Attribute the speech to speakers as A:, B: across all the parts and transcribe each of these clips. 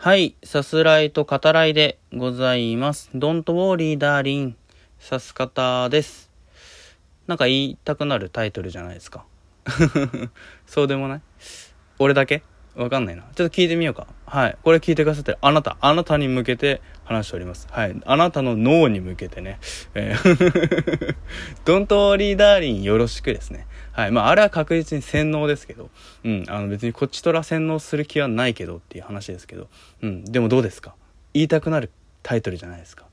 A: はい、さすらいと語らいでございます。Don't worry, darling. さす方です。なんか言いたくなるタイトルじゃないですか。そうでもない？俺だけ？わかんないな。ちょっと聞いてみようか。はい。これ聞いてくださってるあなた、あなたに向けて話しております。はい。あなたの脳に向けてね。えー Don't worry, darling よろしくですね。はい。まあ、あれは確実に洗脳ですけど。うん。あの別にこっちとら洗脳する気はないけどっていう話ですけど。うん。でもどうですか？言いたくなるタイトルじゃないですか。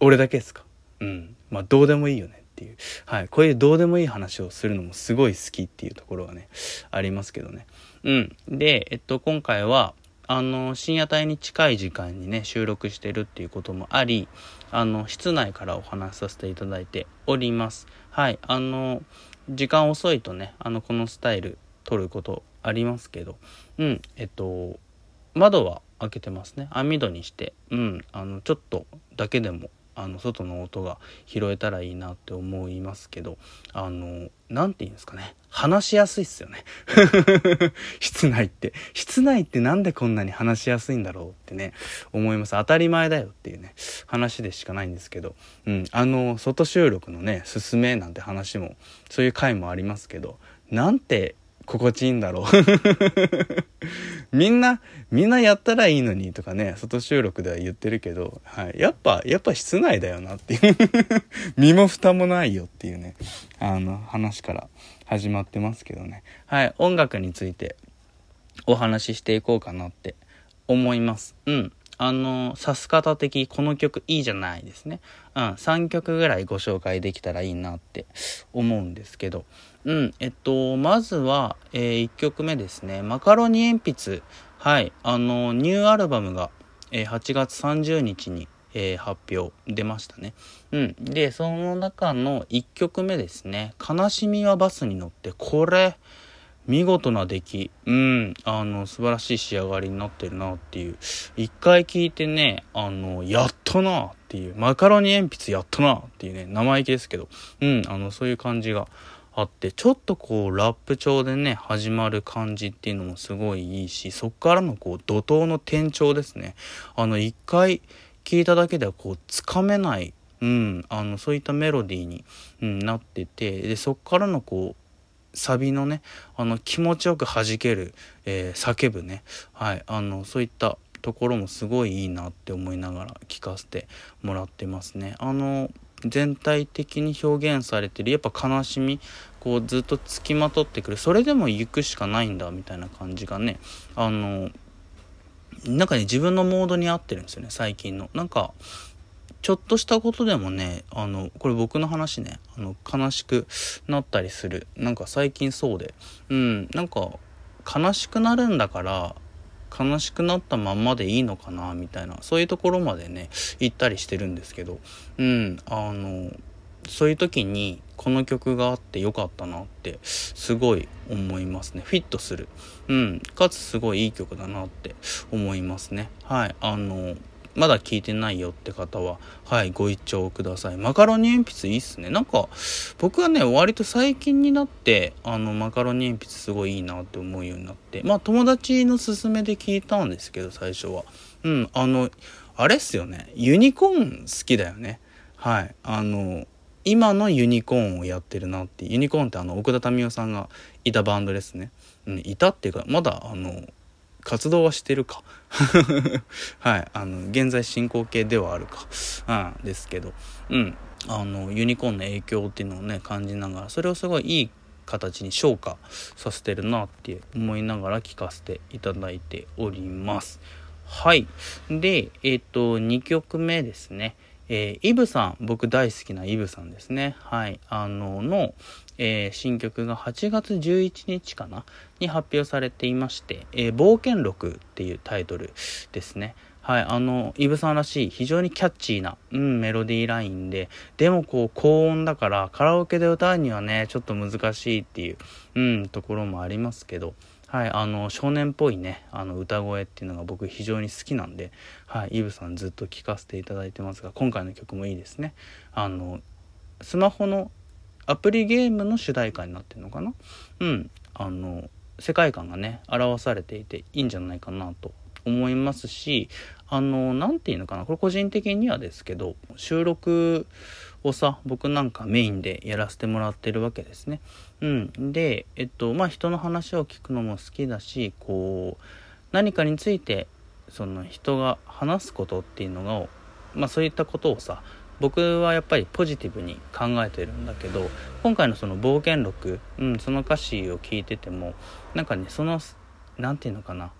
A: 俺だけですか？うん。まあ、どうでもいいよねっていう。はい。こういうどうでもいい話をするのもすごい好きっていうところがね、ありますけどね。うん。で、えっと、今回は、あの、深夜帯に近い時間にね、収録してるっていうこともあり、あの、室内からお話しさせていただいております。はい。あの、時間遅いとね、あの、このスタイル撮ることありますけど、うん、えっと、窓は開けてますね。網戸にして、うん、あの、ちょっとだけでも、あの外の音が拾えたらいいなって思いますけどあの何て言うんですかね。話しやすいっすよね。室内って。室内ってなんでこんなに話しやすいんだろうってね思います。当たり前だよっていうね話でしかないんですけど、うん、あの外収録のね進めなんて話もそういう回もありますけどなんて心地いいんだろう。みんなみんなやったらいいのにとかね外収録では言ってるけど、はい、やっぱやっぱ室内だよなっていう。身も蓋もないよっていうねあの話から始まってますけどね。はい。音楽についてお話ししていこうかなって思います。うん。あの指す方的この曲いいじゃないですねうん3曲ぐらいご紹介できたらいいなって思うんですけどうん、えっと、まずは、えー、1曲目ですね。マカロニ鉛筆。はい、あの、ニューアルバムが、えー、8月30日に、えー、発表出ましたね。うん。で、その中の1曲目ですね。悲しみはバスに乗って、これ、見事な出来。うん。あの、素晴らしい仕上がりになってるなっていう。一回聞いてね、あの、やっとなっていう。マカロニ鉛筆やっとなっていうね、生意気ですけど。うん。あの、そういう感じが。あってちょっとこうラップ調でね始まる感じっていうのもすごいいいしそっからのこう怒涛の転調ですねあの一回聞いただけではこうつかめない、うん、あのそういったメロディーに、うん、なっててでそっからのこうサビのねあの気持ちよく弾ける、えー、叫ぶね、はい、あのそういったところもすごいいいなって思いながら聞かせてもらってますね。あの全体的に表現されてるやっぱ悲しみこうずっとつきまとってくるそれでも行くしかないんだみたいな感じがねあのなんかね自分のモードに合ってるんですよね最近の。なんかちょっとしたことでもねあのこれ僕の話ね。あの悲しくなったりする。なんか最近そうで。うんなんか悲しくなるんだから悲しくなったまんまでいいのかなみたいな。そういうところまでね行ったりしてるんですけど。うんあのそういう時にこの曲があってよかったなってすごい思いますね。フィットする。うんかつすごいいい曲だなって思いますね。はいあのまだ聞いてないよって方は、はい、ご一聴ください。マカロニ鉛筆いいっすね。なんか、僕はね、割と最近になって、あの、マカロニ鉛筆すごいいいなって思うようになって、まあ、友達の勧めで聞いたんですけど、最初は。うん、あの、あれっすよね。ユニコーン好きだよね。はい。あの、今のユニコーンをやってるなってユニコーンってあの、奥田民生さんがいたバンドですね。うん、いたっていうか、まだ、あの、活動はしてるか。はい。あの現在進行形ではあるか、うん、ですけど。うん。あのユニコーンの影響っていうのをね感じながらそれをすごいいい形に昇華させてるなって思いながら聞かせていただいております。はい。でえっ、ー、と2曲目ですね。えー、イブさん。僕大好きなイブさんですね。はい。あのの、えー、新曲が8月11日かな？に発表されていまして「えー、冒険録」っていうタイトルですねはい、あの、イブさんらしい、非常にキャッチーな、うん、メロディーラインで、でもこう、高音だから、カラオケで歌うにはね、ちょっと難しいっていう、うん、ところもありますけど、はい、あの、少年っぽいね、あの、歌声っていうのが僕非常に好きなんで、はい、イブさんずっと聴かせていただいてますが、今回の曲もいいですね。あの、スマホのアプリゲームの主題歌になってるのかな？うん、あの、世界観がね、表されていていいんじゃないかなと思いますし、あの、なんていうのかな、これ個人的にはですけど、収録をさ、僕なんかメインでやらせてもらってるわけですね。うん。で、えっと、まあ、人の話を聞くのも好きだし、こう、何かについて、その人が話すことっていうのが、まあ、そういったことをさ、僕はやっぱりポジティブに考えてるんだけど今回のその冒険録、うん、その歌詞を聞いててもなんかねその何て言うのかな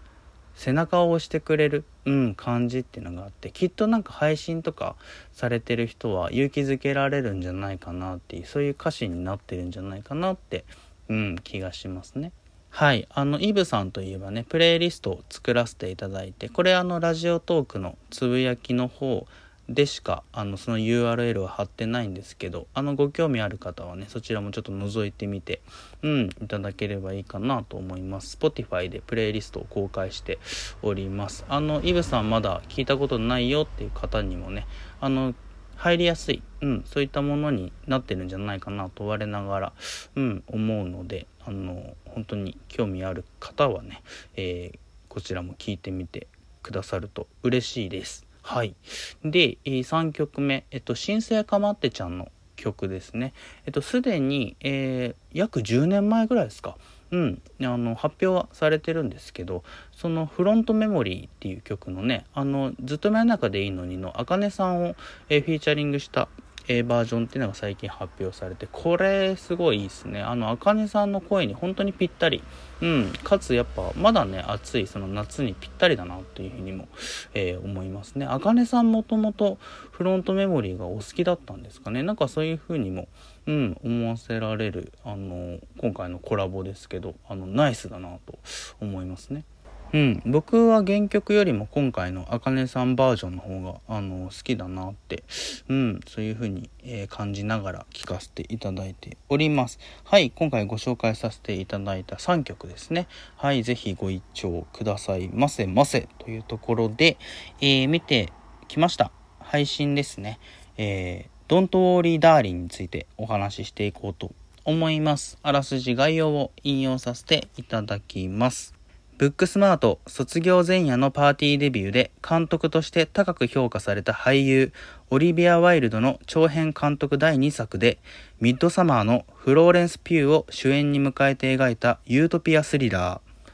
A: 背中を押してくれる、うん、感じっていうのがあってきっとなんか配信とかされてる人は勇気づけられるんじゃないかなっていうそういう歌詞になってるんじゃないかなって、うん、気がしますね。はい。あの、イブさんといえばね、プレイリストを作らせていただいて、これあの、ラジオトークのつぶやきの方でしかあのその URL は貼ってないんですけどあのご興味ある方はねそちらもちょっと覗いてみてうんいただければいいかなと思います Spotify でプレイリストを公開しておりますあのイブさんまだ聞いたことないよっていう方にもねあの入りやすい、うん、そういったものになってるんじゃないかなと我ながら、うん、思うのであの本当に興味ある方はね、えー、こちらも聞いてみてくださると嬉しいです。はい。で、3曲目、えっと、新生かまってちゃんの曲ですね。えっと、すでに、えー、約10年前ぐらいですか。うん、あの発表はされてるんですけどその「フロントメモリー」っていう曲のね「あのずっと真夜中でいいのに」のあかねさんを、えー、フィーチャリングしたえバージョンっていうのが最近発表されて、これすごいいいですね。あの、あかねさんの声に本当にぴったり。うん。かつやっぱ、まだね、暑いその夏にぴったりだなというふうにも、えー、思いますね。あかねさんもともとフロントメモリーがお好きだったんですかね。なんかそういうふうにも、うん、思わせられる、あの、今回のコラボですけど、あの、ナイスだなと思いますね。うん、僕は原曲よりも今回のあかねさんバージョンの方があの好きだなって、うん、そういう風に、えー、感じながら聴かせていただいております。はい、今回ご紹介させていただいた3曲ですね。はい、ぜひご一聴くださいませませというところで、えー、見てきました。配信ですね。えー、Don't Worry Darling についてお話ししていこうと思います。あらすじ概要を引用させていただきます。ブックスマート卒業前夜のパーティーデビューで監督として高く評価された俳優オリビア・ワイルドの長編監督第2作でミッドサマーのフローレンス・ピューを主演に迎えて描いたユートピアスリラー。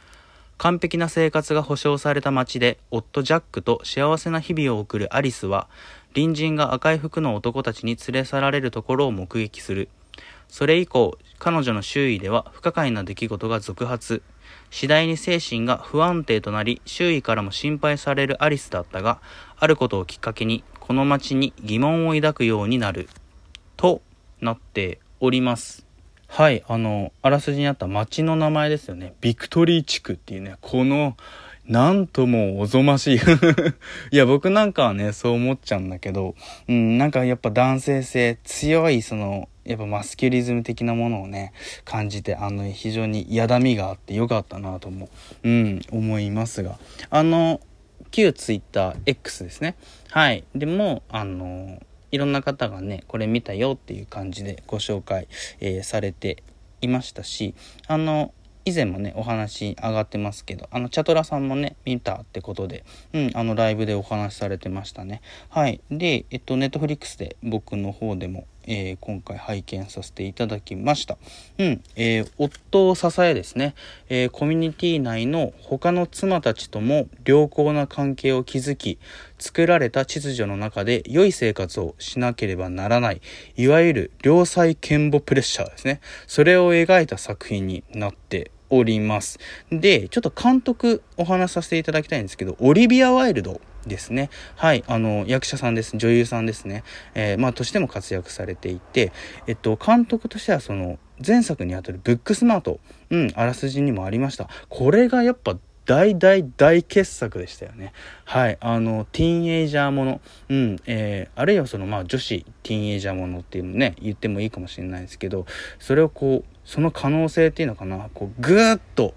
A: 完璧な生活が保障された街で夫ジャックと幸せな日々を送るアリスは隣人が赤い服の男たちに連れ去られるところを目撃する。それ以降彼女の周囲では不可解な出来事が続発。次第に精神が不安定となり、周囲からも心配されるアリスだったが、あることをきっかけに、この町に疑問を抱くようになる、となっております。はい、あの、あらすじにあった町の名前ですよね。ビクトリー地区っていうね、この、なんともおぞましい いや、僕なんかはね、そう思っちゃうんだけど、うん、なんかやっぱ男性性、強い、その、やっぱマスキュリズム的なものをね、感じて、あの、非常に嫌だみがあってよかったなとも、うん、思いますが。あの、旧 TwitterX ですね。はい。でも、あの、いろんな方がね、これ見たよっていう感じでご紹介、えー、されていましたし、あの、以前もね、お話上がってますけど、あの、チャトラさんもね、見たってことで、うん、あの、ライブでお話しされてましたね。はい。で、えっと、ネットフリックスで僕の方でも、えー、今回拝見させていただきました。うん、えー、夫を支えですね、えー、コミュニティ内の他の妻たちとも良好な関係を築き、作られた秩序の中で良い生活をしなければならない、いわゆる良妻賢母プレッシャーですね。それを描いた作品になっております。で、ちょっと監督お話しさせていただきたいんですけど、オリビア・ワイルドですね。はい、あの、役者さんです。女優さんですね。えー、まあ、としても活躍されていて、えっと、監督としてはその、前作にあたるブックスマート、うん、あらすじにもありました。これがやっぱ大大大傑作でしたよね。はい。あの、ティーンエイジャーもの。うん。えー、あるいはその、まあ、女子ティーンエイジャーものっていうのね、言ってもいいかもしれないですけど、それをこう、その可能性っていうのかな、こう、ぐーっと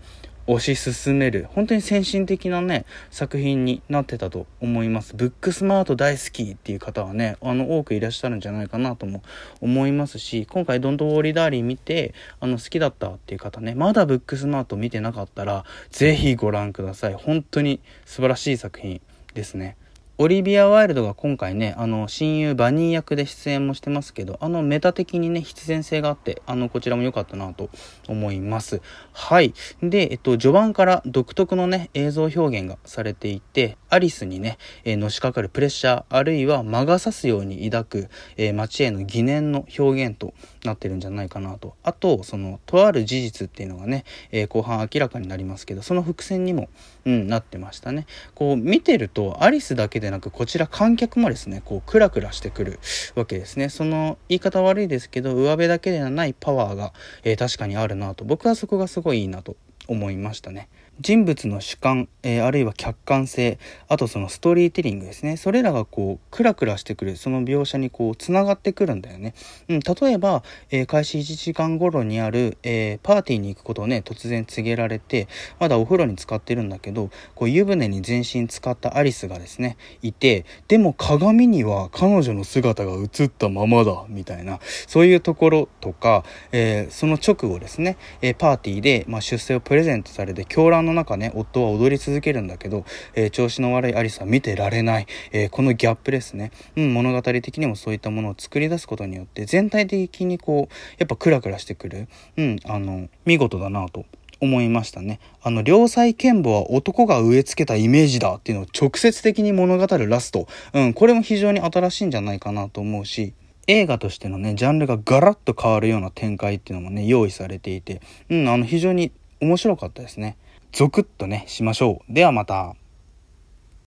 A: 推し進める、本当に先進的なね、作品になってたと思います。ブックスマート大好きっていう方はね、あの、多くいらっしゃるんじゃないかなとも思いますし、今回ドントウォーリーダーリー見て、あの、好きだったっていう方ね、まだブックスマート見てなかったら、是非ご覧ください。本当に素晴らしい作品ですね。オリビア・ワイルドが今回ね、あの、親友バニー役で出演もしてますけど、あの、メタ的にね、必然性があって、あの、こちらも良かったなと思います。はい。で、えっと、序盤から独特のね、映像表現がされていて、アリスにね、えー、のしかかるプレッシャー、あるいは魔が差すように抱く、えー、街への疑念の表現となってるんじゃないかなと。あと、その、とある事実っていうのがね、えー、後半明らかになりますけど、その伏線にも、うん、なってましたね。こう、見てると、アリスだけでなくこちら観客もですねこうクラクラしてくるわけですねその言い方悪いですけど上辺だけではないパワーが、えー、確かにあるなと僕はそこがすごいいいなと思いましたね人物の主観、えー、あるいは客観性あとそのストーリーテリングですね。それらがこうクラクラしてくるその描写にこうつながってくるんだよね、うん、例えば、えー、開始1時間頃にある、えー、パーティーに行くことをね突然告げられてまだお風呂に浸かってるんだけどこう湯船に全身使ったアリスがですねいてでも鏡には彼女の姿が映ったままだみたいなそういうところとか、えその直後ですね、えパーティーで、まあ、出世をプレゼントされて狂乱の中ね、夫は踊り続けるんだけど、えー、調子の悪いアリスは見てられない、えー、このギャップですね。うん、物語的にもそういったものを作り出すことによって、全体的にこう、やっぱクラクラしてくる。うん、あの、見事だなと思いましたね。あの、良妻賢母は男が植え付けたイメージだっていうのを直接的に物語るラスト。うん、これも非常に新しいんじゃないかなと思うし、映画としてのね、ジャンルがガラッと変わるような展開っていうのもね、用意されていて、うん、あの、非常に面白かったですね。ゾクッとね、しましょう。ではまた。